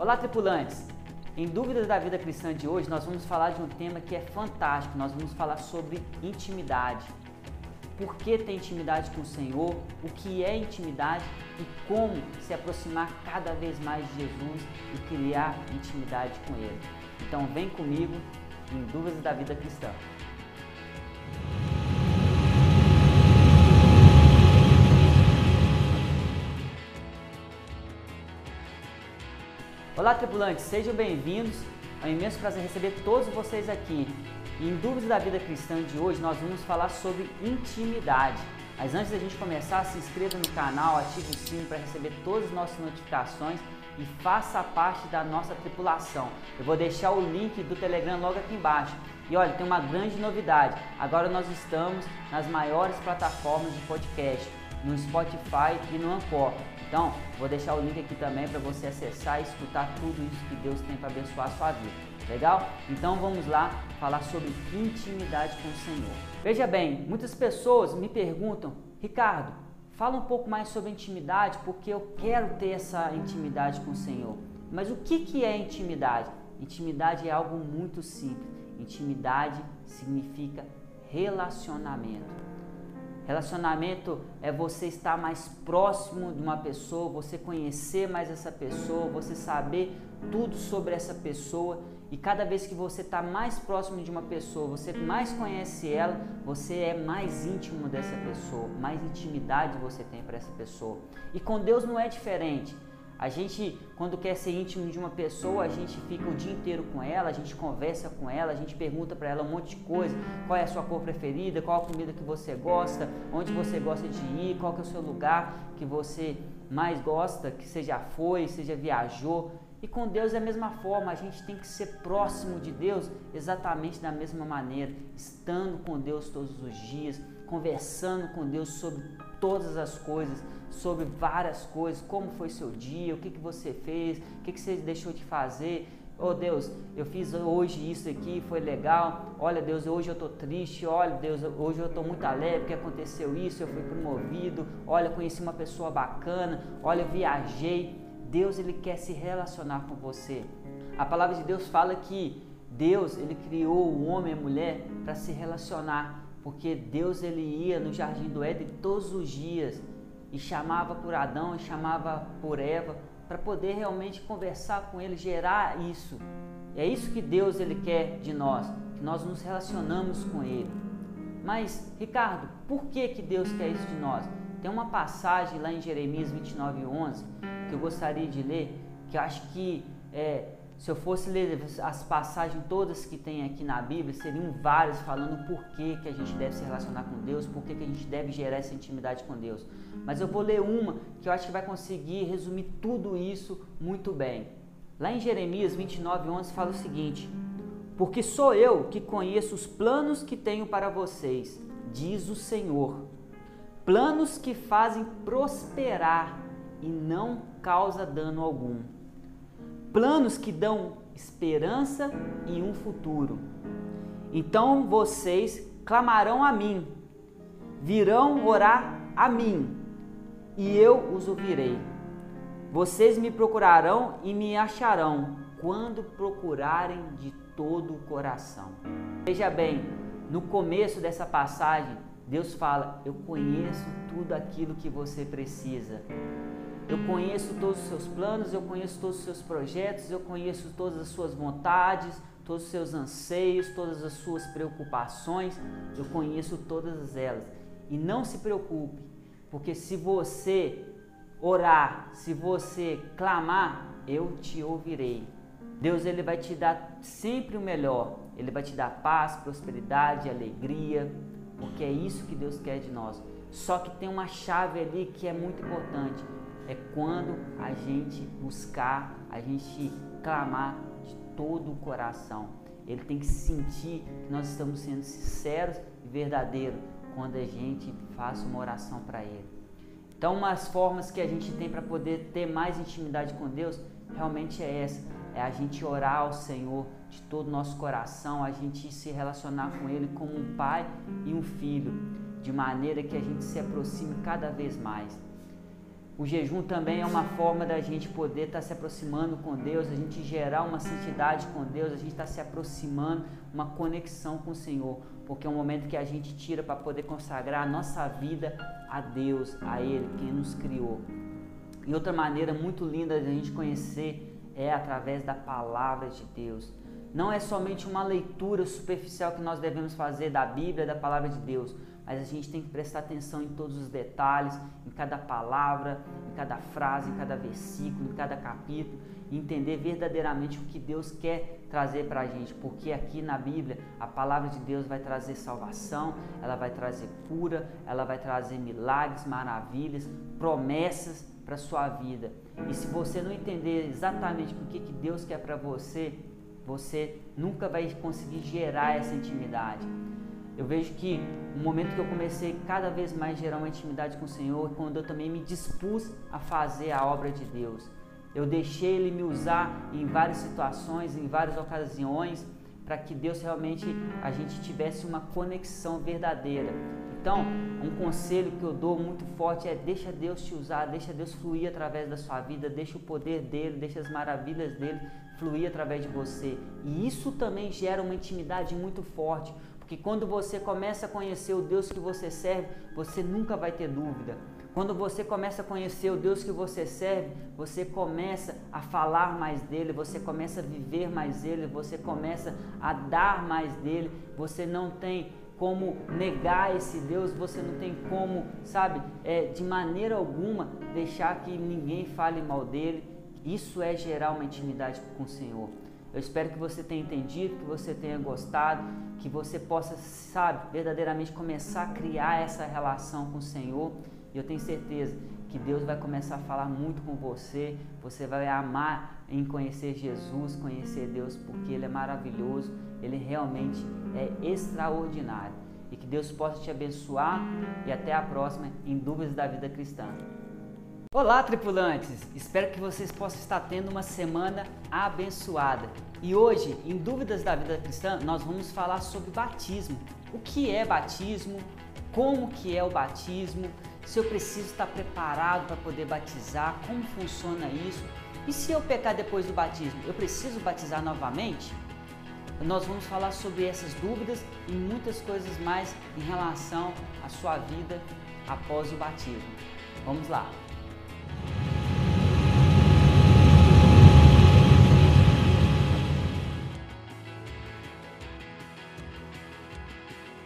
Olá, tripulantes! Em Dúvidas da Vida Cristã de hoje, nós vamos falar de um tema que é fantástico. Nós vamos falar sobre intimidade. Por que ter intimidade com o Senhor? O que é intimidade e como se aproximar cada vez mais de Jesus e criar intimidade com Ele. Então, vem comigo em Dúvidas da Vida Cristã. Olá, tripulantes, sejam bem-vindos. É um imenso prazer receber todos vocês aqui. Em Dúvidas da Vida Cristã de hoje, nós vamos falar sobre intimidade. Mas antes da gente começar, se inscreva no canal, ative o sino para receber todas as nossas notificações e faça parte da nossa tripulação. Eu vou deixar o link do Telegram logo aqui embaixo. E olha, tem uma grande novidade. Agora nós estamos nas maiores plataformas de podcast, no Spotify e no Anchor. Então, vou deixar o link aqui também para você acessar e escutar tudo isso que Deus tem para abençoar a sua vida. Legal? Então vamos lá falar sobre intimidade com o Senhor. Veja bem, muitas pessoas me perguntam, Ricardo, fala um pouco mais sobre intimidade, porque eu quero ter essa intimidade com o Senhor. Mas o que, que é intimidade? Intimidade é algo muito simples. Intimidade significa relacionamento. Relacionamento é você estar mais próximo de uma pessoa, você conhecer mais essa pessoa, você saber tudo sobre essa pessoa e cada vez que você está mais próximo de uma pessoa, você mais conhece ela, você é mais íntimo dessa pessoa, mais intimidade você tem para essa pessoa. E com Deus não é diferente. A gente, quando quer ser íntimo de uma pessoa, a gente fica o dia inteiro com ela, a gente conversa com ela, a gente pergunta para ela um monte de coisa. Qual é a sua cor preferida? Qual a comida que você gosta? Onde você gosta de ir? Qual é o seu lugar que você mais gosta? Que você já foi, você já viajou? E com Deus é a mesma forma, a gente tem que ser próximo de Deus exatamente da mesma maneira, estando com Deus todos os dias, conversando com Deus sobre todas as coisas, sobre várias coisas, como foi seu dia, o que, que você fez, o que, que você deixou de fazer. Oh Deus, eu fiz hoje isso aqui, foi legal. Olha Deus, hoje eu estou triste. Olha Deus, hoje eu estou muito alegre porque aconteceu isso, eu fui promovido. Olha, conheci uma pessoa bacana. Olha, viajei. Deus ele quer se relacionar com você. A palavra de Deus fala que Deus ele criou o homem e a mulher para se relacionar, porque Deus ele ia no jardim do Éden todos os dias e chamava por Adão e chamava por Eva para poder realmente conversar com ele, gerar isso. É isso que Deus ele quer de nós, que nós nos relacionamos com ele. Mas, Ricardo, por que, que Deus quer isso de nós? Tem uma passagem lá em Jeremias 29, 11 que eu gostaria de ler, que eu acho que é, se eu fosse ler as passagens todas que tem aqui na Bíblia, seriam várias falando por que, que a gente deve se relacionar com Deus, por que, que a gente deve gerar essa intimidade com Deus. Mas eu vou ler uma que eu acho que vai conseguir resumir tudo isso muito bem. Lá em Jeremias 29, 11 fala o seguinte: Porque sou eu que conheço os planos que tenho para vocês, diz o Senhor. Planos que fazem prosperar e não causa dano algum planos que dão esperança e um futuro. Então vocês clamarão a mim, virão orar a mim, e eu os ouvirei. Vocês me procurarão e me acharão quando procurarem de todo o coração. Veja bem, no começo dessa passagem, Deus fala: Eu conheço tudo aquilo que você precisa. Eu conheço todos os seus planos, eu conheço todos os seus projetos, eu conheço todas as suas vontades, todos os seus anseios, todas as suas preocupações, eu conheço todas elas. E não se preocupe, porque se você orar, se você clamar, eu te ouvirei. Deus ele vai te dar sempre o melhor. Ele vai te dar paz, prosperidade, alegria, porque é isso que Deus quer de nós. Só que tem uma chave ali que é muito importante é quando a gente buscar, a gente clamar de todo o coração. Ele tem que sentir que nós estamos sendo sinceros e verdadeiros quando a gente faz uma oração para Ele. Então, umas formas que a gente tem para poder ter mais intimidade com Deus realmente é essa: é a gente orar ao Senhor de todo o nosso coração, a gente se relacionar com Ele como um pai e um filho, de maneira que a gente se aproxime cada vez mais. O jejum também é uma forma da gente poder estar tá se aproximando com Deus, a gente gerar uma santidade com Deus, a gente está se aproximando, uma conexão com o Senhor, porque é um momento que a gente tira para poder consagrar a nossa vida a Deus, a Ele, quem nos criou. E outra maneira muito linda de a gente conhecer é através da palavra de Deus. Não é somente uma leitura superficial que nós devemos fazer da Bíblia, da palavra de Deus, mas a gente tem que prestar atenção em todos os detalhes, em cada palavra, em cada frase, em cada versículo, em cada capítulo, e entender verdadeiramente o que Deus quer trazer para a gente, porque aqui na Bíblia a palavra de Deus vai trazer salvação, ela vai trazer cura, ela vai trazer milagres, maravilhas, promessas para sua vida. E se você não entender exatamente o que, que Deus quer para você, você nunca vai conseguir gerar essa intimidade. Eu vejo que o momento que eu comecei cada vez mais gerar uma intimidade com o Senhor, quando eu também me dispus a fazer a obra de Deus. Eu deixei Ele me usar em várias situações, em várias ocasiões, para que Deus realmente a gente tivesse uma conexão verdadeira. Então, um conselho que eu dou muito forte é deixa Deus te usar, deixa Deus fluir através da sua vida, deixa o poder dele, deixa as maravilhas dele fluir através de você. E isso também gera uma intimidade muito forte, porque quando você começa a conhecer o Deus que você serve, você nunca vai ter dúvida. Quando você começa a conhecer o Deus que você serve, você começa a falar mais dele, você começa a viver mais dele, você começa a dar mais dele, você não tem como negar esse Deus, você não tem como, sabe, é, de maneira alguma deixar que ninguém fale mal dele. Isso é gerar uma intimidade com o Senhor. Eu espero que você tenha entendido, que você tenha gostado, que você possa, sabe, verdadeiramente começar a criar essa relação com o Senhor. E eu tenho certeza que Deus vai começar a falar muito com você. Você vai amar em conhecer Jesus, conhecer Deus, porque Ele é maravilhoso, Ele realmente é extraordinário. E que Deus possa te abençoar. E até a próxima em Dúvidas da Vida Cristã. Olá, tripulantes! Espero que vocês possam estar tendo uma semana abençoada. E hoje, em Dúvidas da Vida Cristã, nós vamos falar sobre batismo. O que é batismo? Como que é o batismo? Se eu preciso estar preparado para poder batizar? Como funciona isso? E se eu pecar depois do batismo, eu preciso batizar novamente? Nós vamos falar sobre essas dúvidas e muitas coisas mais em relação à sua vida após o batismo. Vamos lá!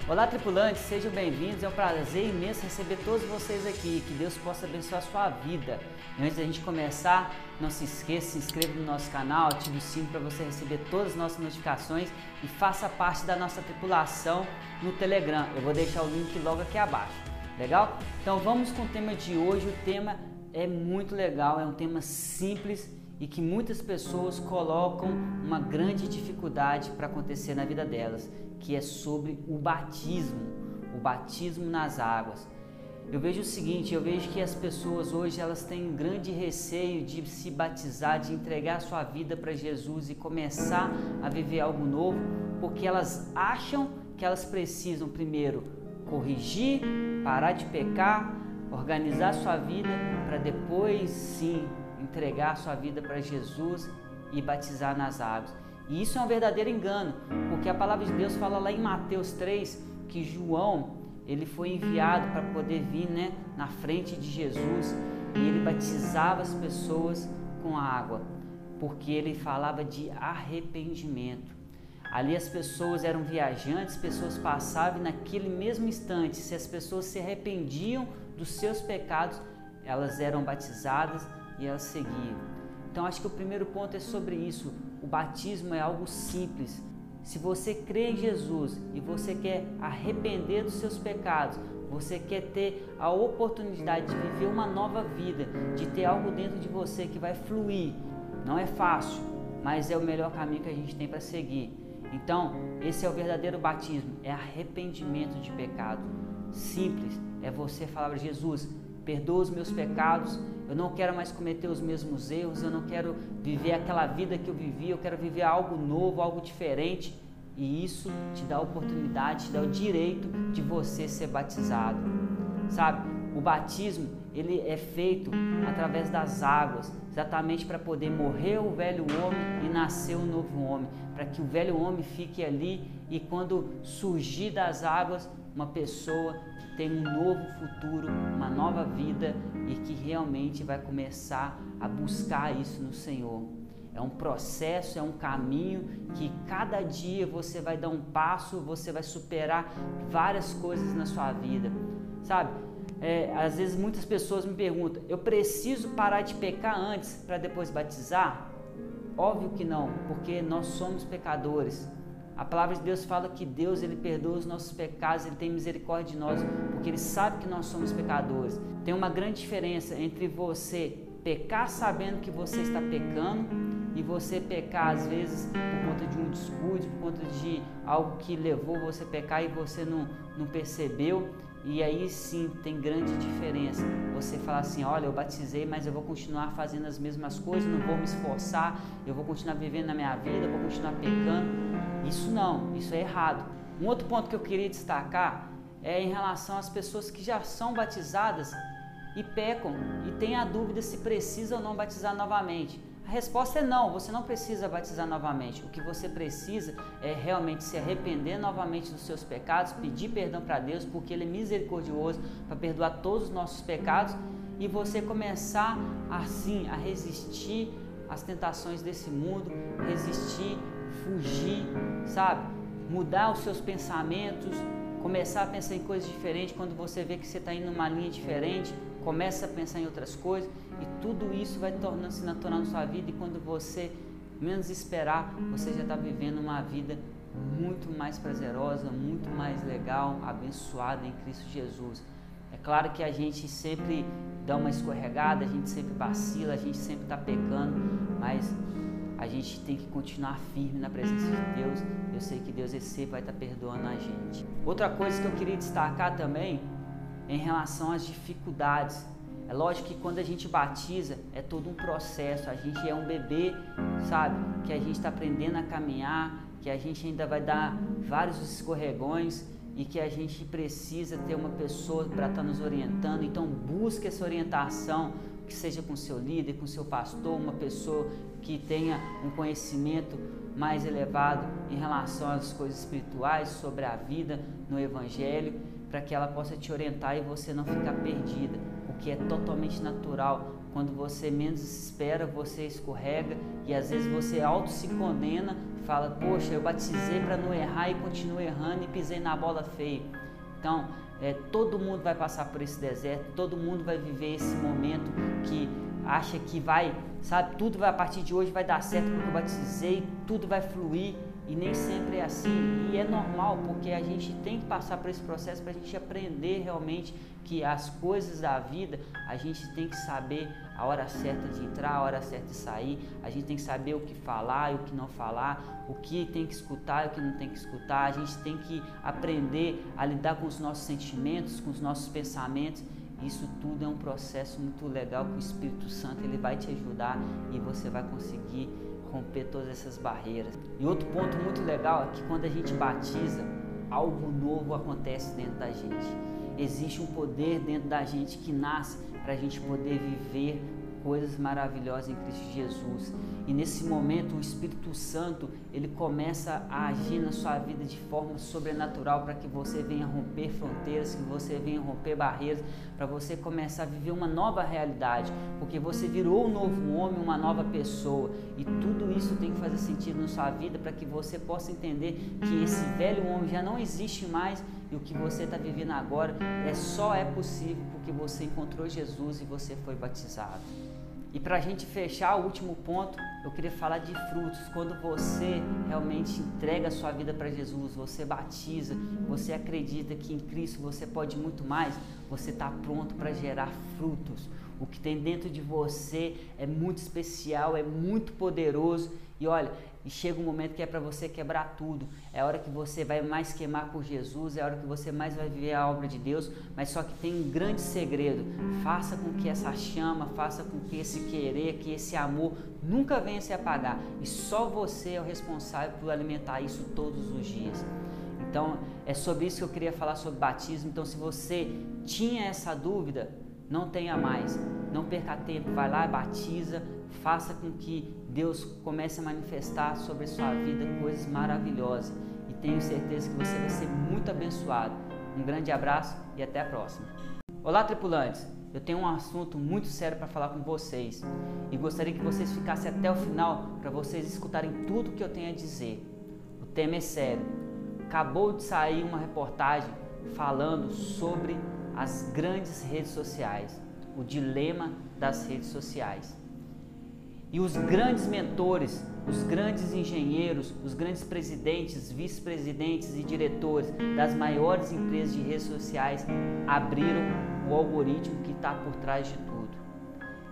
Olá, tripulantes, sejam bem-vindos. É um prazer imenso receber todos vocês aqui. Que Deus possa abençoar a sua vida. E antes da gente começar, não se esqueça, se inscreva no nosso canal, ative o sino para você receber todas as nossas notificações e faça parte da nossa tripulação no Telegram. Eu vou deixar o link logo aqui abaixo. Legal? Então vamos com o tema de hoje. O tema é muito legal, é um tema simples e que muitas pessoas colocam uma grande dificuldade para acontecer na vida delas, que é sobre o batismo, o batismo nas águas. Eu vejo o seguinte, eu vejo que as pessoas hoje elas têm um grande receio de se batizar, de entregar sua vida para Jesus e começar a viver algo novo, porque elas acham que elas precisam primeiro corrigir, parar de pecar, organizar sua vida para depois sim entregar sua vida para Jesus e batizar nas águas. E isso é um verdadeiro engano, porque a palavra de Deus fala lá em Mateus 3 que João ele foi enviado para poder vir né, na frente de Jesus e ele batizava as pessoas com água, porque ele falava de arrependimento. Ali as pessoas eram viajantes, pessoas passavam e naquele mesmo instante, se as pessoas se arrependiam dos seus pecados, elas eram batizadas e elas seguiam. Então acho que o primeiro ponto é sobre isso. O batismo é algo simples. Se você crê em Jesus e você quer arrepender dos seus pecados, você quer ter a oportunidade de viver uma nova vida, de ter algo dentro de você que vai fluir. Não é fácil, mas é o melhor caminho que a gente tem para seguir. Então, esse é o verdadeiro batismo, é arrependimento de pecado. Simples, é você falar para Jesus, perdoa os meus pecados, eu não quero mais cometer os mesmos erros, eu não quero viver aquela vida que eu vivi, eu quero viver algo novo, algo diferente. E isso te dá a oportunidade, te dá o direito de você ser batizado. Sabe? O batismo ele é feito através das águas, exatamente para poder morrer o velho homem e nascer um novo homem, para que o velho homem fique ali e quando surgir das águas, uma pessoa que tem um novo futuro, uma nova vida e que realmente vai começar a buscar isso no Senhor. É um processo, é um caminho que cada dia você vai dar um passo, você vai superar várias coisas na sua vida, sabe? É, às vezes muitas pessoas me perguntam: eu preciso parar de pecar antes para depois batizar? Óbvio que não, porque nós somos pecadores. A palavra de Deus fala que Deus ele perdoa os nossos pecados, ele tem misericórdia de nós, porque ele sabe que nós somos pecadores. Tem uma grande diferença entre você pecar sabendo que você está pecando e você pecar às vezes por conta de um descuido, por conta de algo que levou você a pecar e você não, não percebeu. E aí sim tem grande diferença. Você falar assim: olha, eu batizei, mas eu vou continuar fazendo as mesmas coisas, não vou me esforçar, eu vou continuar vivendo na minha vida, vou continuar pecando. Isso não, isso é errado. Um outro ponto que eu queria destacar é em relação às pessoas que já são batizadas e pecam e têm a dúvida se precisa ou não batizar novamente. A resposta é não, você não precisa batizar novamente. O que você precisa é realmente se arrepender novamente dos seus pecados, pedir perdão para Deus, porque Ele é misericordioso para perdoar todos os nossos pecados e você começar assim a resistir às tentações desse mundo, resistir, fugir, sabe? Mudar os seus pensamentos, começar a pensar em coisas diferentes quando você vê que você está indo numa linha diferente, começa a pensar em outras coisas e tudo isso vai tornando-se natural na sua vida e quando você menos esperar, você já está vivendo uma vida muito mais prazerosa, muito mais legal, abençoada em Cristo Jesus. É claro que a gente sempre dá uma escorregada, a gente sempre vacila, a gente sempre está pecando, mas a gente tem que continuar firme na presença de Deus. Eu sei que Deus sempre vai estar tá perdoando a gente. Outra coisa que eu queria destacar também em relação às dificuldades. É lógico que quando a gente batiza é todo um processo, a gente é um bebê, sabe? Que a gente está aprendendo a caminhar, que a gente ainda vai dar vários escorregões e que a gente precisa ter uma pessoa para estar tá nos orientando. Então busque essa orientação, que seja com seu líder, com seu pastor, uma pessoa que tenha um conhecimento mais elevado em relação às coisas espirituais, sobre a vida no Evangelho para que ela possa te orientar e você não ficar perdida, o que é totalmente natural. Quando você menos espera, você escorrega e às vezes você auto se condena, fala: "Poxa, eu batizei para não errar e continuo errando e pisei na bola feia". Então, é, todo mundo vai passar por esse deserto, todo mundo vai viver esse momento que acha que vai, sabe, tudo vai a partir de hoje vai dar certo porque eu batizei, tudo vai fluir e nem sempre é assim. E é normal, porque a gente tem que passar por esse processo para a gente aprender realmente que as coisas da vida a gente tem que saber a hora certa de entrar, a hora certa de sair, a gente tem que saber o que falar e o que não falar, o que tem que escutar e o que não tem que escutar, a gente tem que aprender a lidar com os nossos sentimentos, com os nossos pensamentos. Isso tudo é um processo muito legal que o Espírito Santo ele vai te ajudar e você vai conseguir romper todas essas barreiras. E outro ponto muito legal é que quando a gente batiza, algo novo acontece dentro da gente. Existe um poder dentro da gente que nasce para a gente poder viver coisas maravilhosas em Cristo Jesus. E nesse momento o Espírito Santo, ele começa a agir na sua vida de forma sobrenatural para que você venha romper fronteiras, que você venha romper barreiras, para você começar a viver uma nova realidade, porque você virou um novo homem, uma nova pessoa. E tudo isso tem que fazer sentido na sua vida para que você possa entender que esse velho homem já não existe mais e o que você está vivendo agora é só é possível porque você encontrou Jesus e você foi batizado. E para a gente fechar o último ponto, eu queria falar de frutos. Quando você realmente entrega a sua vida para Jesus, você batiza, você acredita que em Cristo você pode muito mais, você está pronto para gerar frutos. O que tem dentro de você é muito especial, é muito poderoso. E olha, e chega um momento que é para você quebrar tudo. É a hora que você vai mais queimar por Jesus, é a hora que você mais vai viver a obra de Deus. Mas só que tem um grande segredo: faça com que essa chama, faça com que esse querer, que esse amor nunca venha se apagar. E só você é o responsável por alimentar isso todos os dias. Então, é sobre isso que eu queria falar sobre batismo. Então, se você tinha essa dúvida, não tenha mais. Não perca tempo, vai lá, batiza, faça com que Deus comece a manifestar sobre a sua vida coisas maravilhosas. E tenho certeza que você vai ser muito abençoado. Um grande abraço e até a próxima. Olá, tripulantes! Eu tenho um assunto muito sério para falar com vocês e gostaria que vocês ficassem até o final para vocês escutarem tudo que eu tenho a dizer. O tema é sério. Acabou de sair uma reportagem falando sobre as grandes redes sociais, o dilema das redes sociais. E os grandes mentores, os grandes engenheiros, os grandes presidentes, vice-presidentes e diretores das maiores empresas de redes sociais abriram o algoritmo que está por trás de tudo.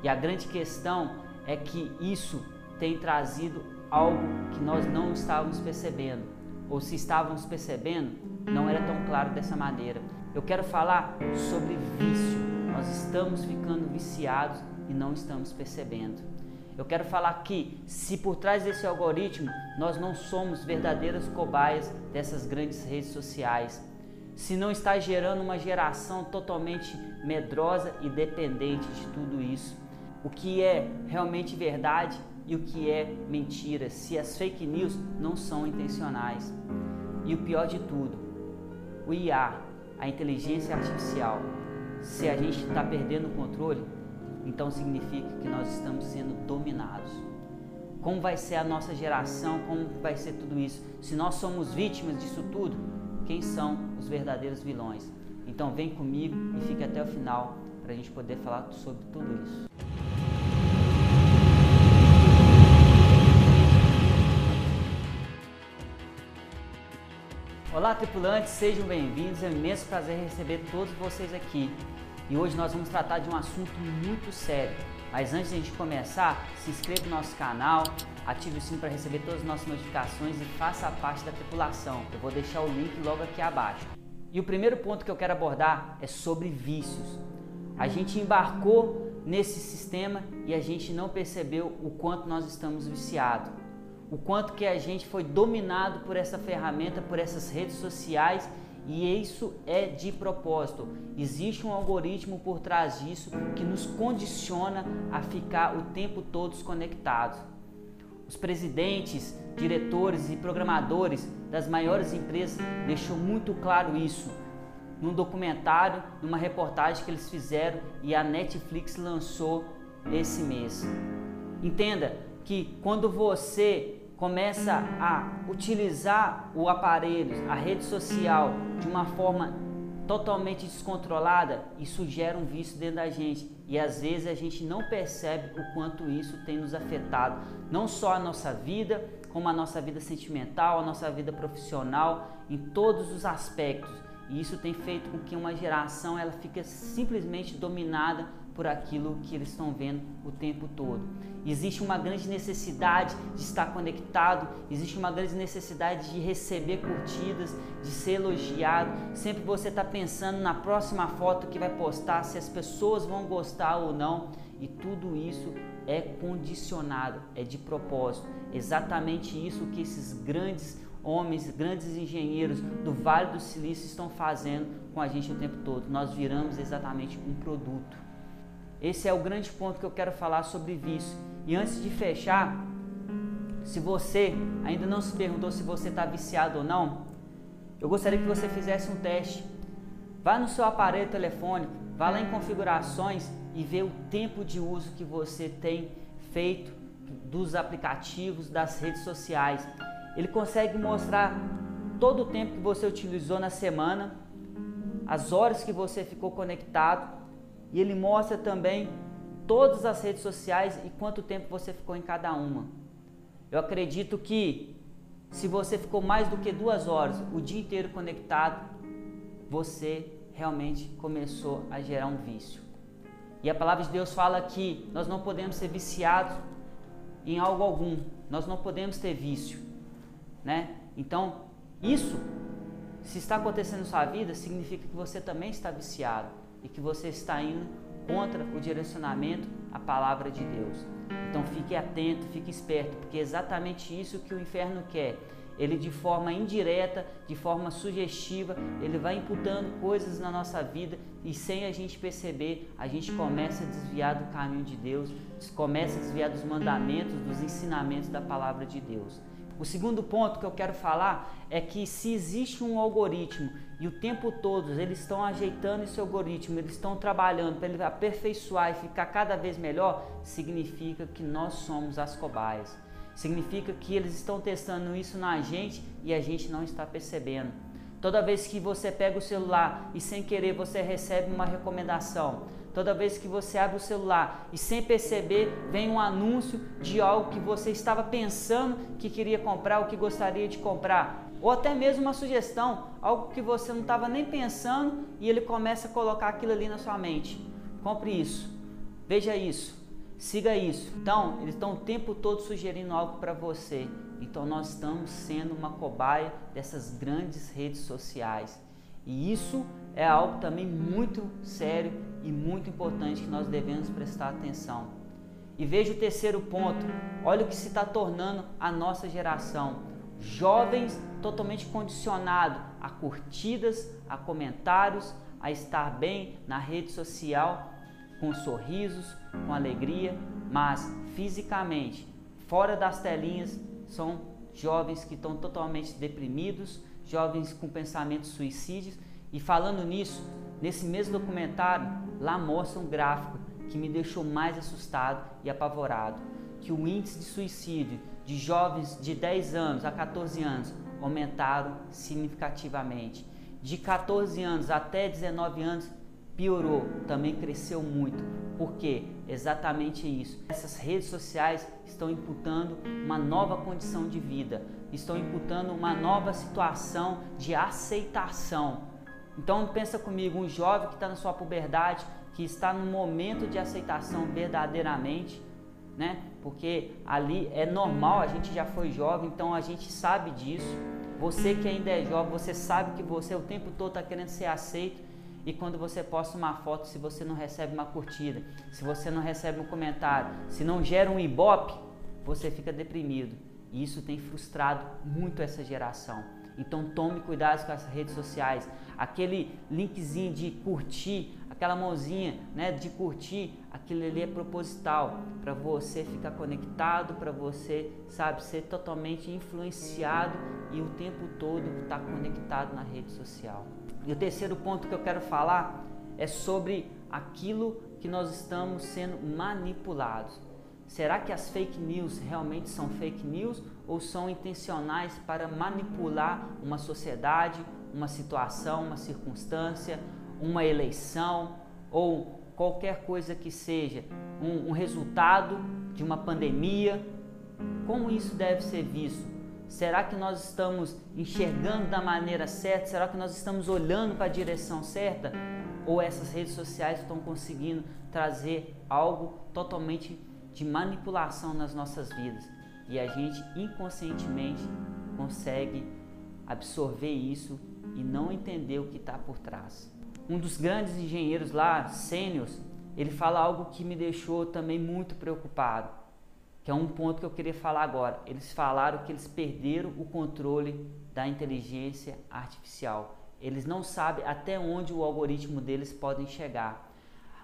E a grande questão é que isso tem trazido algo que nós não estávamos percebendo, ou se estávamos percebendo, não era tão claro dessa maneira. Eu quero falar sobre vício. Nós estamos ficando viciados e não estamos percebendo. Eu quero falar que, se por trás desse algoritmo nós não somos verdadeiras cobaias dessas grandes redes sociais, se não está gerando uma geração totalmente medrosa e dependente de tudo isso, o que é realmente verdade e o que é mentira, se as fake news não são intencionais. E o pior de tudo, o IA, a inteligência artificial, se a gente está perdendo o controle, então significa que nós estamos sendo dominados. Como vai ser a nossa geração? Como vai ser tudo isso? Se nós somos vítimas disso tudo, quem são os verdadeiros vilões? Então vem comigo e fique até o final para a gente poder falar sobre tudo isso. Olá, tripulantes, sejam bem-vindos. É um imenso prazer receber todos vocês aqui. E hoje nós vamos tratar de um assunto muito sério. Mas antes de a gente começar, se inscreva no nosso canal, ative o sininho para receber todas as nossas notificações e faça parte da tripulação. Eu vou deixar o link logo aqui abaixo. E o primeiro ponto que eu quero abordar é sobre vícios. A gente embarcou nesse sistema e a gente não percebeu o quanto nós estamos viciados. O quanto que a gente foi dominado por essa ferramenta, por essas redes sociais e isso é de propósito. Existe um algoritmo por trás disso que nos condiciona a ficar o tempo todo desconectados. Os presidentes, diretores e programadores das maiores empresas deixou muito claro isso num documentário, numa reportagem que eles fizeram e a Netflix lançou esse mês. Entenda que quando você começa a utilizar o aparelho, a rede social, de uma forma totalmente descontrolada, isso gera um vício dentro da gente. E às vezes a gente não percebe o quanto isso tem nos afetado, não só a nossa vida, como a nossa vida sentimental, a nossa vida profissional, em todos os aspectos. E isso tem feito com que uma geração ela fique simplesmente dominada por aquilo que eles estão vendo o tempo todo. Existe uma grande necessidade de estar conectado, existe uma grande necessidade de receber curtidas, de ser elogiado. Sempre você está pensando na próxima foto que vai postar, se as pessoas vão gostar ou não. E tudo isso é condicionado, é de propósito. Exatamente isso que esses grandes homens, grandes engenheiros do Vale do Silício estão fazendo com a gente o tempo todo. Nós viramos exatamente um produto. Esse é o grande ponto que eu quero falar sobre vício. E antes de fechar, se você ainda não se perguntou se você está viciado ou não, eu gostaria que você fizesse um teste. Vá no seu aparelho telefônico, vá lá em configurações e vê o tempo de uso que você tem feito dos aplicativos, das redes sociais. Ele consegue mostrar todo o tempo que você utilizou na semana, as horas que você ficou conectado e ele mostra também todas as redes sociais e quanto tempo você ficou em cada uma. Eu acredito que se você ficou mais do que duas horas o dia inteiro conectado, você realmente começou a gerar um vício. E a palavra de Deus fala que nós não podemos ser viciados em algo algum, nós não podemos ter vício, né? Então, isso, se está acontecendo na sua vida, significa que você também está viciado e que você está indo contra o direcionamento, a palavra de Deus. Então fique atento, fique esperto, porque é exatamente isso que o inferno quer. ele de forma indireta, de forma sugestiva, ele vai imputando coisas na nossa vida e sem a gente perceber, a gente começa a desviar do caminho de Deus, começa a desviar dos mandamentos, dos ensinamentos da palavra de Deus. O segundo ponto que eu quero falar é que se existe um algoritmo e o tempo todo eles estão ajeitando esse algoritmo, eles estão trabalhando para ele aperfeiçoar e ficar cada vez melhor, significa que nós somos as cobaias. Significa que eles estão testando isso na gente e a gente não está percebendo. Toda vez que você pega o celular e sem querer você recebe uma recomendação, Toda vez que você abre o celular e sem perceber vem um anúncio de algo que você estava pensando que queria comprar ou que gostaria de comprar, ou até mesmo uma sugestão, algo que você não estava nem pensando e ele começa a colocar aquilo ali na sua mente. Compre isso, veja isso, siga isso. Então, eles estão o tempo todo sugerindo algo para você. Então, nós estamos sendo uma cobaia dessas grandes redes sociais. E isso é algo também muito sério e muito importante que nós devemos prestar atenção. E veja o terceiro ponto: olha o que se está tornando a nossa geração. Jovens totalmente condicionados a curtidas, a comentários, a estar bem na rede social, com sorrisos, com alegria, mas fisicamente, fora das telinhas, são jovens que estão totalmente deprimidos, jovens com pensamentos suicídios. E falando nisso, nesse mesmo documentário, lá mostra um gráfico que me deixou mais assustado e apavorado, que o índice de suicídio de jovens de 10 anos a 14 anos aumentaram significativamente. De 14 anos até 19 anos piorou, também cresceu muito. Por quê? Exatamente isso. Essas redes sociais estão imputando uma nova condição de vida, estão imputando uma nova situação de aceitação. Então pensa comigo, um jovem que está na sua puberdade, que está no momento de aceitação verdadeiramente, né? Porque ali é normal, a gente já foi jovem, então a gente sabe disso. Você que ainda é jovem, você sabe que você o tempo todo está querendo ser aceito. E quando você posta uma foto, se você não recebe uma curtida, se você não recebe um comentário, se não gera um ibope, você fica deprimido. E isso tem frustrado muito essa geração. Então tome cuidado com as redes sociais. Aquele linkzinho de curtir, aquela mãozinha né, de curtir, aquilo ali é proposital para você ficar conectado, para você, sabe, ser totalmente influenciado e o tempo todo estar tá conectado na rede social. E o terceiro ponto que eu quero falar é sobre aquilo que nós estamos sendo manipulados. Será que as fake news realmente são fake news ou são intencionais para manipular uma sociedade, uma situação, uma circunstância, uma eleição ou qualquer coisa que seja, um, um resultado de uma pandemia? Como isso deve ser visto? Será que nós estamos enxergando da maneira certa? Será que nós estamos olhando para a direção certa? Ou essas redes sociais estão conseguindo trazer algo totalmente de manipulação nas nossas vidas e a gente inconscientemente consegue absorver isso e não entender o que está por trás. Um dos grandes engenheiros lá, sênios, ele fala algo que me deixou também muito preocupado, que é um ponto que eu queria falar agora. Eles falaram que eles perderam o controle da inteligência artificial. Eles não sabem até onde o algoritmo deles pode chegar.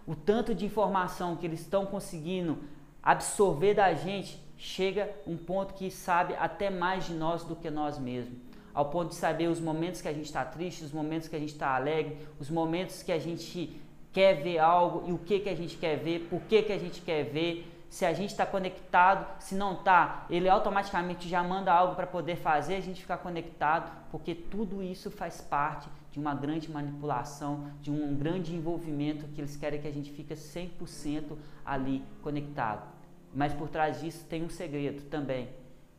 O tanto de informação que eles estão conseguindo absorver da gente, chega um ponto que sabe até mais de nós do que nós mesmos. Ao ponto de saber os momentos que a gente está triste, os momentos que a gente está alegre, os momentos que a gente quer ver algo e o que, que a gente quer ver, por que, que a gente quer ver, se a gente está conectado, se não está, ele automaticamente já manda algo para poder fazer a gente ficar conectado, porque tudo isso faz parte de uma grande manipulação, de um grande envolvimento que eles querem que a gente fique 100% ali conectado. Mas por trás disso tem um segredo também,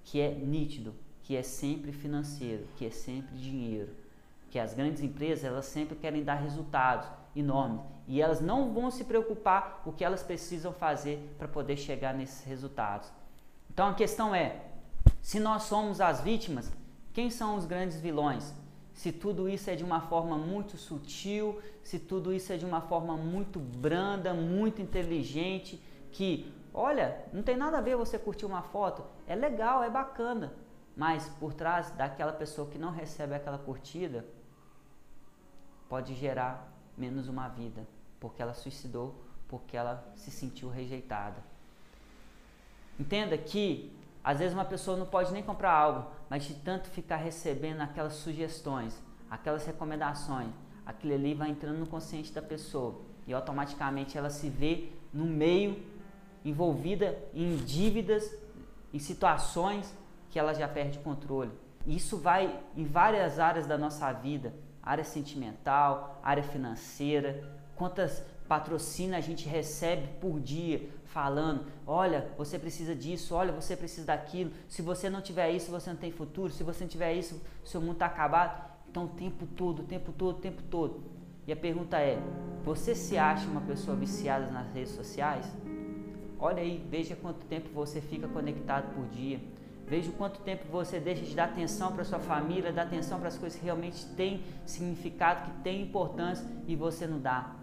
que é nítido, que é sempre financeiro, que é sempre dinheiro. Que as grandes empresas, elas sempre querem dar resultados enormes e elas não vão se preocupar o que elas precisam fazer para poder chegar nesses resultados. Então a questão é, se nós somos as vítimas, quem são os grandes vilões? Se tudo isso é de uma forma muito sutil, se tudo isso é de uma forma muito branda, muito inteligente, que, olha, não tem nada a ver você curtir uma foto, é legal, é bacana, mas por trás daquela pessoa que não recebe aquela curtida, pode gerar menos uma vida, porque ela suicidou, porque ela se sentiu rejeitada. Entenda que às vezes uma pessoa não pode nem comprar algo, mas de tanto ficar recebendo aquelas sugestões, aquelas recomendações, aquilo ali vai entrando no consciente da pessoa. E automaticamente ela se vê no meio envolvida em dívidas, em situações que ela já perde controle. Isso vai em várias áreas da nossa vida, área sentimental, área financeira, quantas patrocínios a gente recebe por dia falando, olha, você precisa disso, olha, você precisa daquilo, se você não tiver isso, você não tem futuro, se você não tiver isso, seu mundo está acabado. Então o tempo todo, o tempo todo, o tempo todo. E a pergunta é, você se acha uma pessoa viciada nas redes sociais? Olha aí, veja quanto tempo você fica conectado por dia. Veja quanto tempo você deixa de dar atenção para sua família, dar atenção para as coisas que realmente têm significado, que têm importância e você não dá.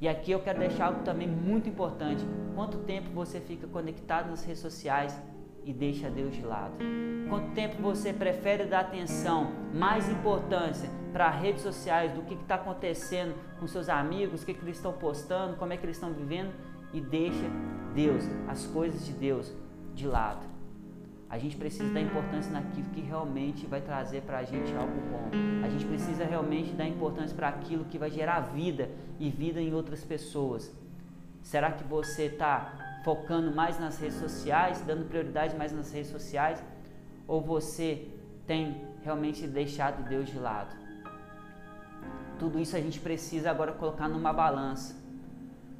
E aqui eu quero deixar algo também muito importante. Quanto tempo você fica conectado nas redes sociais e deixa Deus de lado? Quanto tempo você prefere dar atenção, mais importância para redes sociais do que está acontecendo com seus amigos, o que, que eles estão postando, como é que eles estão vivendo e deixa Deus, as coisas de Deus de lado? A gente precisa dar importância naquilo que realmente vai trazer para a gente algo bom. A gente precisa realmente dar importância para aquilo que vai gerar vida e vida em outras pessoas. Será que você está focando mais nas redes sociais, dando prioridade mais nas redes sociais? Ou você tem realmente deixado Deus de lado? Tudo isso a gente precisa agora colocar numa balança.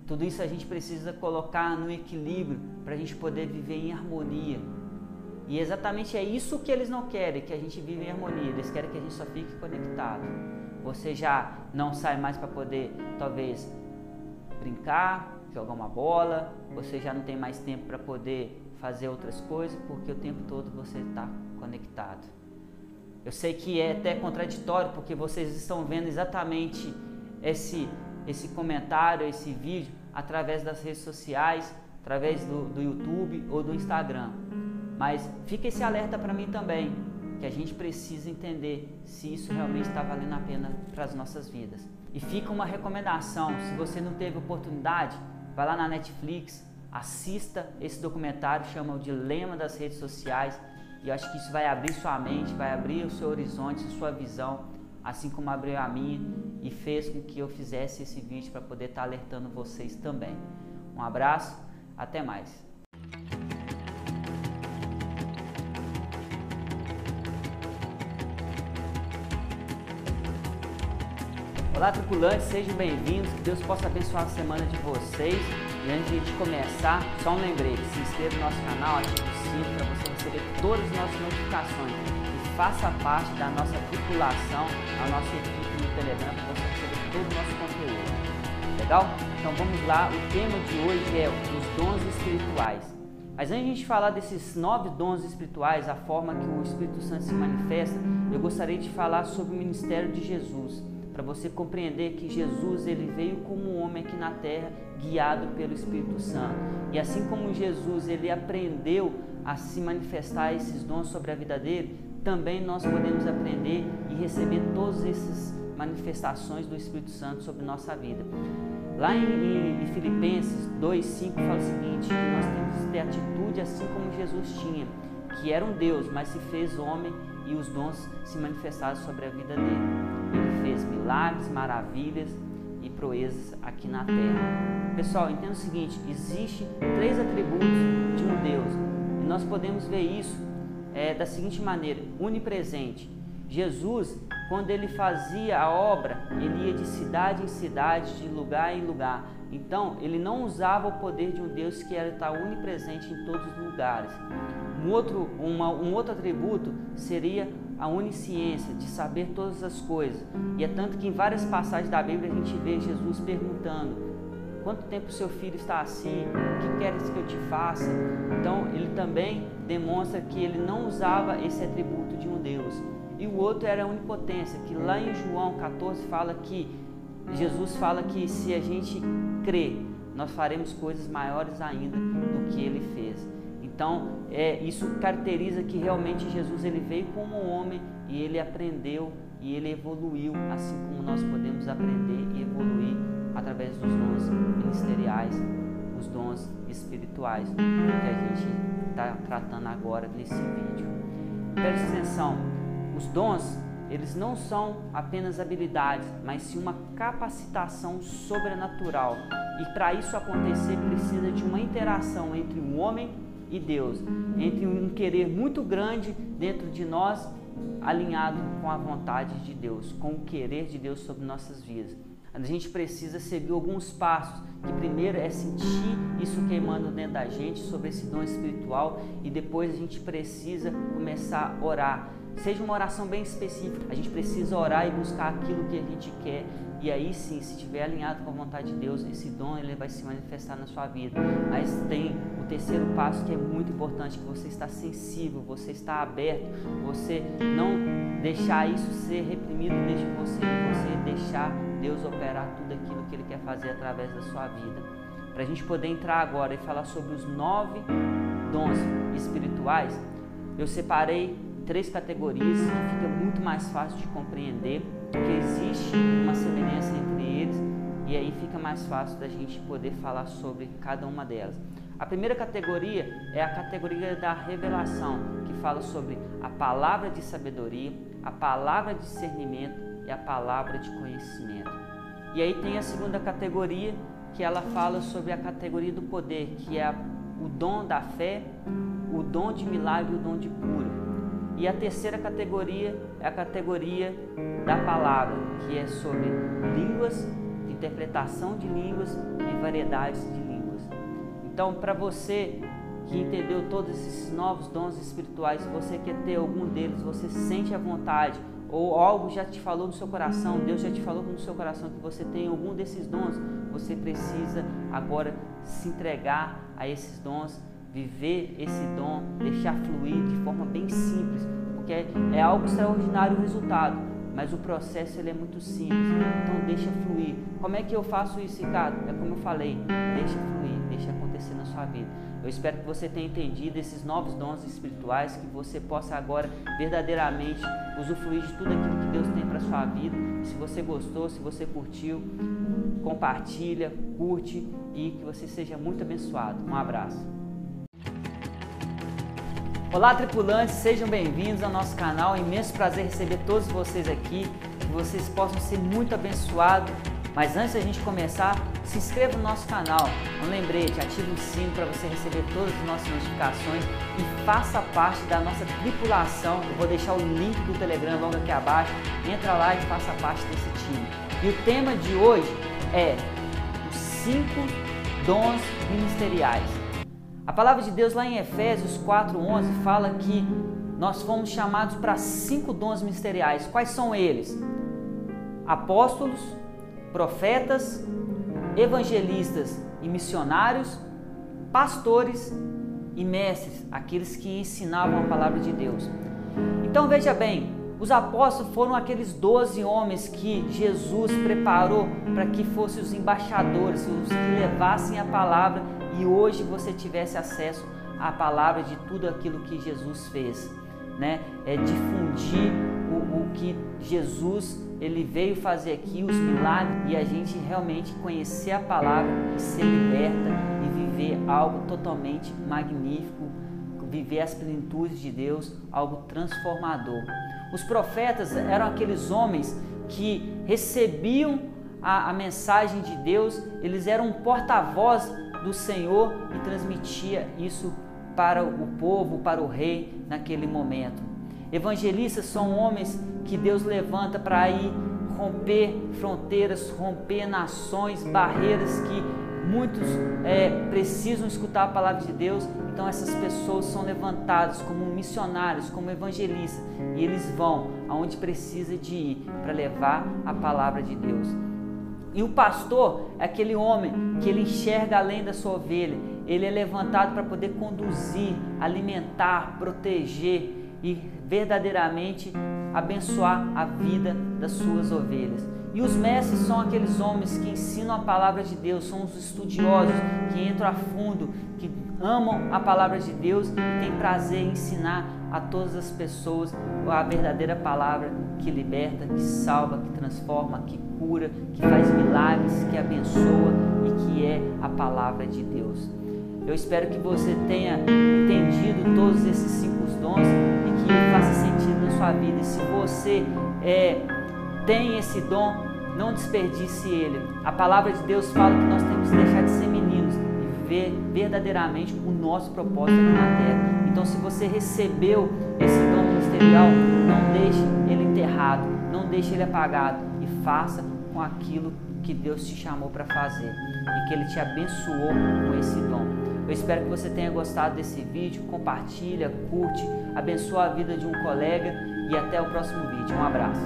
Tudo isso a gente precisa colocar no equilíbrio para a gente poder viver em harmonia e exatamente é isso que eles não querem, que a gente vive em harmonia. Eles querem que a gente só fique conectado. Você já não sai mais para poder, talvez, brincar, jogar uma bola. Você já não tem mais tempo para poder fazer outras coisas, porque o tempo todo você está conectado. Eu sei que é até contraditório, porque vocês estão vendo exatamente esse, esse comentário, esse vídeo, através das redes sociais, através do, do YouTube ou do Instagram. Mas fica esse alerta para mim também, que a gente precisa entender se isso realmente está valendo a pena para as nossas vidas. E fica uma recomendação, se você não teve oportunidade, vai lá na Netflix, assista esse documentário, chama O Dilema das Redes Sociais, e eu acho que isso vai abrir sua mente, vai abrir o seu horizonte, sua visão, assim como abriu a minha e fez com que eu fizesse esse vídeo para poder estar tá alertando vocês também. Um abraço, até mais. Olá, tripulantes, sejam bem-vindos. Que Deus possa abençoar a semana de vocês. E antes de a gente começar, só um lembrete: se inscreva no nosso canal, ative o sino para você receber todas as nossas notificações faça parte da nossa tripulação, a nossa equipe no Telegram para você receber todo o nosso conteúdo. Legal? Então vamos lá. O tema de hoje é os dons espirituais. Mas antes de a gente falar desses nove dons espirituais, a forma que o Espírito Santo se manifesta, eu gostaria de falar sobre o ministério de Jesus para você compreender que Jesus ele veio como um homem aqui na terra, guiado pelo Espírito Santo. E assim como Jesus ele aprendeu a se manifestar esses dons sobre a vida dele, também nós podemos aprender e receber todas essas manifestações do Espírito Santo sobre nossa vida. Lá em, em Filipenses 2,5 fala o seguinte: que nós temos que ter atitude assim como Jesus tinha, que era um Deus, mas se fez homem e os dons se manifestaram sobre a vida dele. Ele fez milagres, maravilhas e proezas aqui na terra. Pessoal, entenda o seguinte: existe três atributos de um Deus e nós podemos ver isso é, da seguinte maneira: onipresente. Jesus, quando ele fazia a obra, ele ia de cidade em cidade, de lugar em lugar. Então, ele não usava o poder de um Deus que era estar onipresente em todos os lugares. Um outro, uma, um outro atributo seria a onisciência, de saber todas as coisas. E é tanto que em várias passagens da Bíblia a gente vê Jesus perguntando: quanto tempo seu filho está assim? O que queres que eu te faça? Então ele também demonstra que ele não usava esse atributo de um Deus. E o outro era a onipotência, que lá em João 14 fala que Jesus fala que se a gente crer, nós faremos coisas maiores ainda do que ele fez. Então, é, isso caracteriza que realmente Jesus ele veio como homem e ele aprendeu e ele evoluiu, assim como nós podemos aprender e evoluir através dos dons ministeriais, os dons espirituais, que a gente está tratando agora nesse vídeo. Preste atenção, os dons eles não são apenas habilidades, mas sim uma capacitação sobrenatural. E para isso acontecer, precisa de uma interação entre o homem e Deus, entre um querer muito grande dentro de nós, alinhado com a vontade de Deus, com o querer de Deus sobre nossas vidas. A gente precisa seguir alguns passos, que primeiro é sentir isso queimando dentro da gente sobre esse dom espiritual. E depois a gente precisa começar a orar Seja uma oração bem específica. A gente precisa orar e buscar aquilo que a gente quer. E aí sim, se estiver alinhado com a vontade de Deus, esse dom ele vai se manifestar na sua vida. Mas tem o terceiro passo que é muito importante, que você está sensível, você está aberto, você não deixar isso ser reprimido dentro de você, você deixar Deus operar tudo aquilo que Ele quer fazer através da sua vida. Para a gente poder entrar agora e falar sobre os nove dons espirituais, eu separei três categorias que fica muito mais fácil de compreender, porque existe uma semelhança entre eles e aí fica mais fácil da gente poder falar sobre cada uma delas. A primeira categoria é a categoria da revelação, que fala sobre a palavra de sabedoria, a palavra de discernimento e a palavra de conhecimento. E aí tem a segunda categoria, que ela fala sobre a categoria do poder, que é o dom da fé, o dom de milagre e o dom de cura. E a terceira categoria é a categoria da palavra, que é sobre línguas, interpretação de línguas e variedades de línguas. Então, para você que entendeu todos esses novos dons espirituais, você quer ter algum deles, você sente a vontade, ou algo já te falou no seu coração, Deus já te falou no seu coração que você tem algum desses dons, você precisa agora se entregar a esses dons viver esse dom, deixar fluir de forma bem simples, porque é algo extraordinário o resultado, mas o processo ele é muito simples. Então deixa fluir. Como é que eu faço isso, Ricardo? É como eu falei, deixa fluir, deixa acontecer na sua vida. Eu espero que você tenha entendido esses novos dons espirituais, que você possa agora verdadeiramente usufruir de tudo aquilo que Deus tem para sua vida. Se você gostou, se você curtiu, compartilha, curte e que você seja muito abençoado. Um abraço. Olá, tripulantes, sejam bem-vindos ao nosso canal. É um imenso prazer receber todos vocês aqui, que vocês possam ser muito abençoados. Mas antes da gente começar, se inscreva no nosso canal. Um lembrete, ative o sino para você receber todas as nossas notificações e faça parte da nossa tripulação. Eu vou deixar o link do Telegram logo aqui abaixo. Entra lá e faça parte desse time. E o tema de hoje é os cinco dons ministeriais. A palavra de Deus lá em Efésios 4:11 fala que nós fomos chamados para cinco dons ministeriais. Quais são eles? Apóstolos, profetas, evangelistas e missionários, pastores e mestres, aqueles que ensinavam a palavra de Deus. Então veja bem, os apóstolos foram aqueles doze homens que Jesus preparou para que fossem os embaixadores, os que levassem a palavra e hoje você tivesse acesso à palavra de tudo aquilo que Jesus fez, né? É difundir o, o que Jesus ele veio fazer aqui, os milagres e a gente realmente conhecer a palavra e ser liberta e viver algo totalmente magnífico, viver as plenitudes de Deus, algo transformador. Os profetas eram aqueles homens que recebiam a, a mensagem de Deus, eles eram um porta-voz do Senhor e transmitia isso para o povo, para o rei naquele momento. Evangelistas são homens que Deus levanta para ir romper fronteiras, romper nações, barreiras que muitos é, precisam escutar a palavra de Deus. Então essas pessoas são levantadas como missionários, como evangelistas e eles vão aonde precisa de ir para levar a palavra de Deus. E o pastor é aquele homem que ele enxerga além da sua ovelha. Ele é levantado para poder conduzir, alimentar, proteger e verdadeiramente abençoar a vida das suas ovelhas. E os mestres são aqueles homens que ensinam a palavra de Deus, são os estudiosos que entram a fundo, que amam a palavra de Deus e têm prazer em ensinar a todas as pessoas a verdadeira palavra que liberta, que salva, que transforma, que cura, que faz milagres, que abençoa e que é a palavra de Deus. Eu espero que você tenha entendido todos esses cinco dons e que faça sentido na sua vida. E se você é, tem esse dom, não desperdice ele. A palavra de Deus fala que nós temos que deixar de ser meninos e ver verdadeiramente o nosso propósito aqui na terra. Então, se você recebeu esse dom ministerial, não deixe ele enterrado, não deixe ele apagado faça com aquilo que Deus te chamou para fazer e que Ele te abençoou com esse dom. Eu espero que você tenha gostado desse vídeo, compartilha, curte, abençoa a vida de um colega e até o próximo vídeo. Um abraço.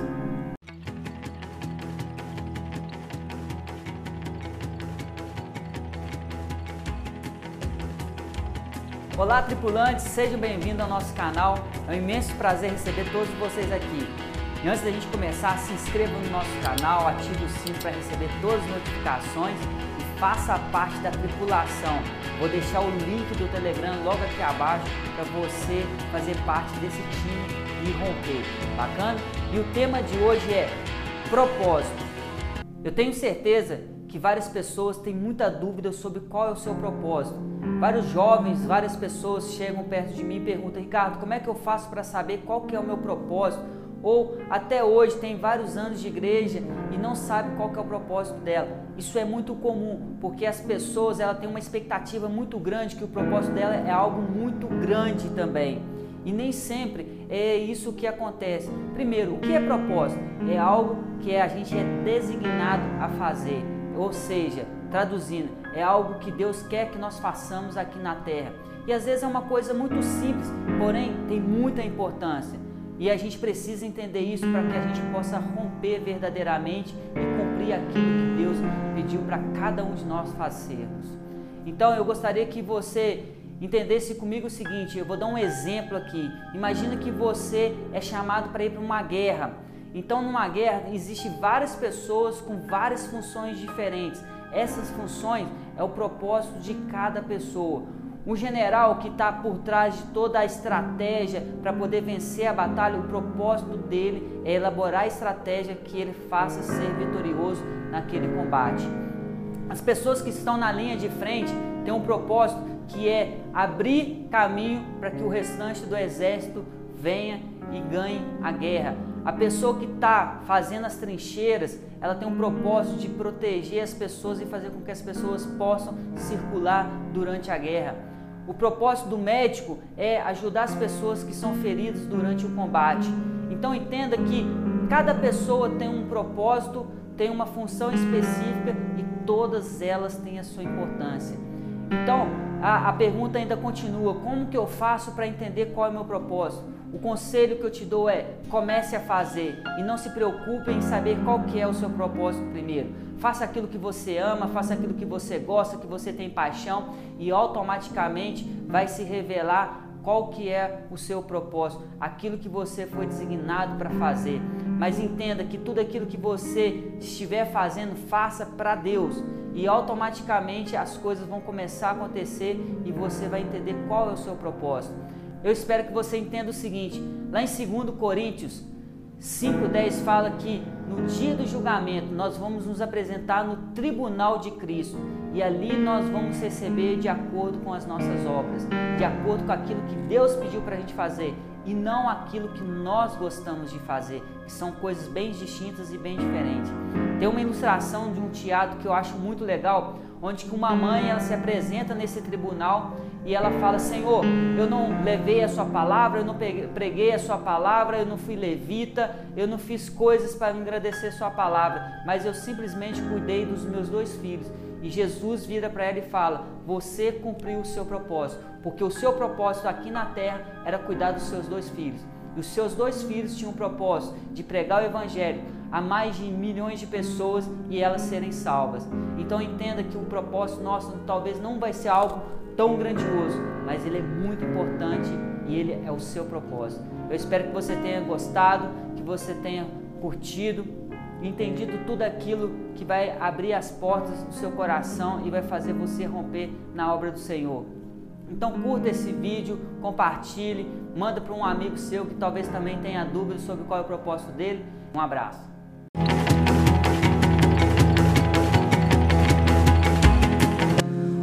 Olá tripulantes, sejam bem-vindos ao nosso canal. É um imenso prazer receber todos vocês aqui. E antes da gente começar, se inscreva no nosso canal, ative o sino para receber todas as notificações e faça parte da tripulação. Vou deixar o link do Telegram logo aqui abaixo para você fazer parte desse time e romper. Bacana? E o tema de hoje é propósito. Eu tenho certeza que várias pessoas têm muita dúvida sobre qual é o seu propósito. Vários jovens, várias pessoas chegam perto de mim e perguntam: Ricardo, como é que eu faço para saber qual que é o meu propósito? Ou até hoje tem vários anos de igreja e não sabe qual é o propósito dela. Isso é muito comum, porque as pessoas ela têm uma expectativa muito grande que o propósito dela é algo muito grande também. E nem sempre é isso que acontece. Primeiro, o que é propósito? É algo que a gente é designado a fazer. Ou seja, traduzindo, é algo que Deus quer que nós façamos aqui na terra. E às vezes é uma coisa muito simples, porém tem muita importância. E a gente precisa entender isso para que a gente possa romper verdadeiramente e cumprir aquilo que Deus pediu para cada um de nós fazermos. Então eu gostaria que você entendesse comigo o seguinte: eu vou dar um exemplo aqui. Imagina que você é chamado para ir para uma guerra. Então, numa guerra, existe várias pessoas com várias funções diferentes. Essas funções é o propósito de cada pessoa. Um general que está por trás de toda a estratégia para poder vencer a batalha, o propósito dele é elaborar a estratégia que ele faça ser vitorioso naquele combate. As pessoas que estão na linha de frente têm um propósito que é abrir caminho para que o restante do exército venha e ganhe a guerra. A pessoa que está fazendo as trincheiras, ela tem um propósito de proteger as pessoas e fazer com que as pessoas possam circular durante a guerra. O propósito do médico é ajudar as pessoas que são feridas durante o combate. Então entenda que cada pessoa tem um propósito, tem uma função específica e todas elas têm a sua importância. Então a, a pergunta ainda continua: como que eu faço para entender qual é o meu propósito? O conselho que eu te dou é: comece a fazer e não se preocupe em saber qual que é o seu propósito primeiro. Faça aquilo que você ama, faça aquilo que você gosta, que você tem paixão e automaticamente vai se revelar qual que é o seu propósito, aquilo que você foi designado para fazer. Mas entenda que tudo aquilo que você estiver fazendo, faça para Deus e automaticamente as coisas vão começar a acontecer e você vai entender qual é o seu propósito. Eu espero que você entenda o seguinte, lá em 2 Coríntios 5,10 fala que no dia do julgamento nós vamos nos apresentar no tribunal de Cristo e ali nós vamos receber de acordo com as nossas obras, de acordo com aquilo que Deus pediu para a gente fazer e não aquilo que nós gostamos de fazer, que são coisas bem distintas e bem diferentes. Tem uma ilustração de um teatro que eu acho muito legal, onde que uma mãe ela se apresenta nesse tribunal e ela fala: Senhor, eu não levei a Sua palavra, eu não preguei a Sua palavra, eu não fui levita, eu não fiz coisas para agradecer a Sua palavra, mas eu simplesmente cuidei dos meus dois filhos. E Jesus vira para ela e fala: Você cumpriu o seu propósito, porque o seu propósito aqui na terra era cuidar dos seus dois filhos. E os seus dois filhos tinham o propósito de pregar o Evangelho a mais de milhões de pessoas e elas serem salvas. Então entenda que o propósito nosso talvez não vai ser algo tão grandioso, mas ele é muito importante e ele é o seu propósito. Eu espero que você tenha gostado, que você tenha curtido entendido tudo aquilo que vai abrir as portas do seu coração e vai fazer você romper na obra do Senhor. Então curta esse vídeo, compartilhe, manda para um amigo seu que talvez também tenha dúvidas sobre qual é o propósito dele. Um abraço.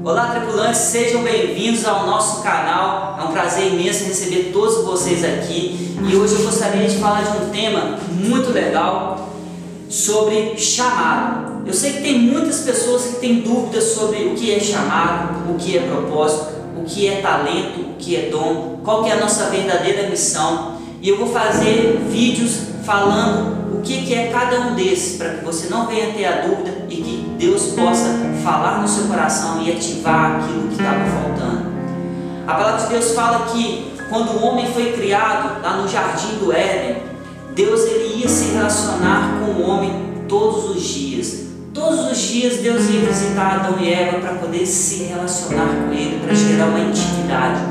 Olá, tripulantes, sejam bem-vindos ao nosso canal. É um prazer imenso receber todos vocês aqui. E hoje eu gostaria de falar de um tema muito legal sobre chamado. Eu sei que tem muitas pessoas que têm dúvidas sobre o que é chamado, o que é propósito, que é talento, o que é dom, qual que é a nossa verdadeira missão. E eu vou fazer vídeos falando o que, que é cada um desses, para que você não venha ter a dúvida e que Deus possa falar no seu coração e ativar aquilo que estava faltando. A palavra de Deus fala que quando o homem foi criado lá no jardim do Éden, Deus ele ia se relacionar com o homem todos os dias. Todos os dias Deus ia visitar Adão e Eva para poder se relacionar com ele, para gerar uma intimidade.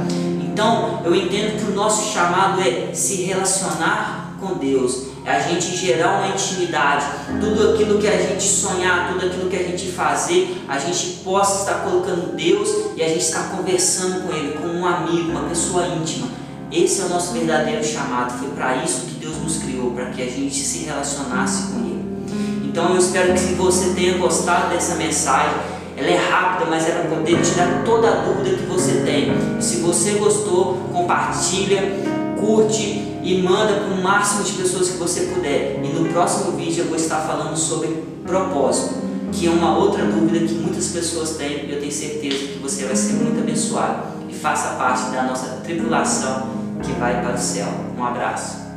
Então, eu entendo que o nosso chamado é se relacionar com Deus, é a gente gerar uma intimidade, tudo aquilo que a gente sonhar, tudo aquilo que a gente fazer, a gente possa estar colocando Deus e a gente estar conversando com Ele, como um amigo, uma pessoa íntima. Esse é o nosso verdadeiro chamado, foi para isso que Deus nos criou, para que a gente se relacionasse com Ele. Então eu espero que você tenha gostado dessa mensagem. Ela é rápida, mas para poder tirar toda a dúvida que você tem. Se você gostou, compartilha, curte e manda para o máximo de pessoas que você puder. E no próximo vídeo eu vou estar falando sobre propósito, que é uma outra dúvida que muitas pessoas têm e eu tenho certeza que você vai ser muito abençoado e faça parte da nossa tripulação que vai para o céu. Um abraço.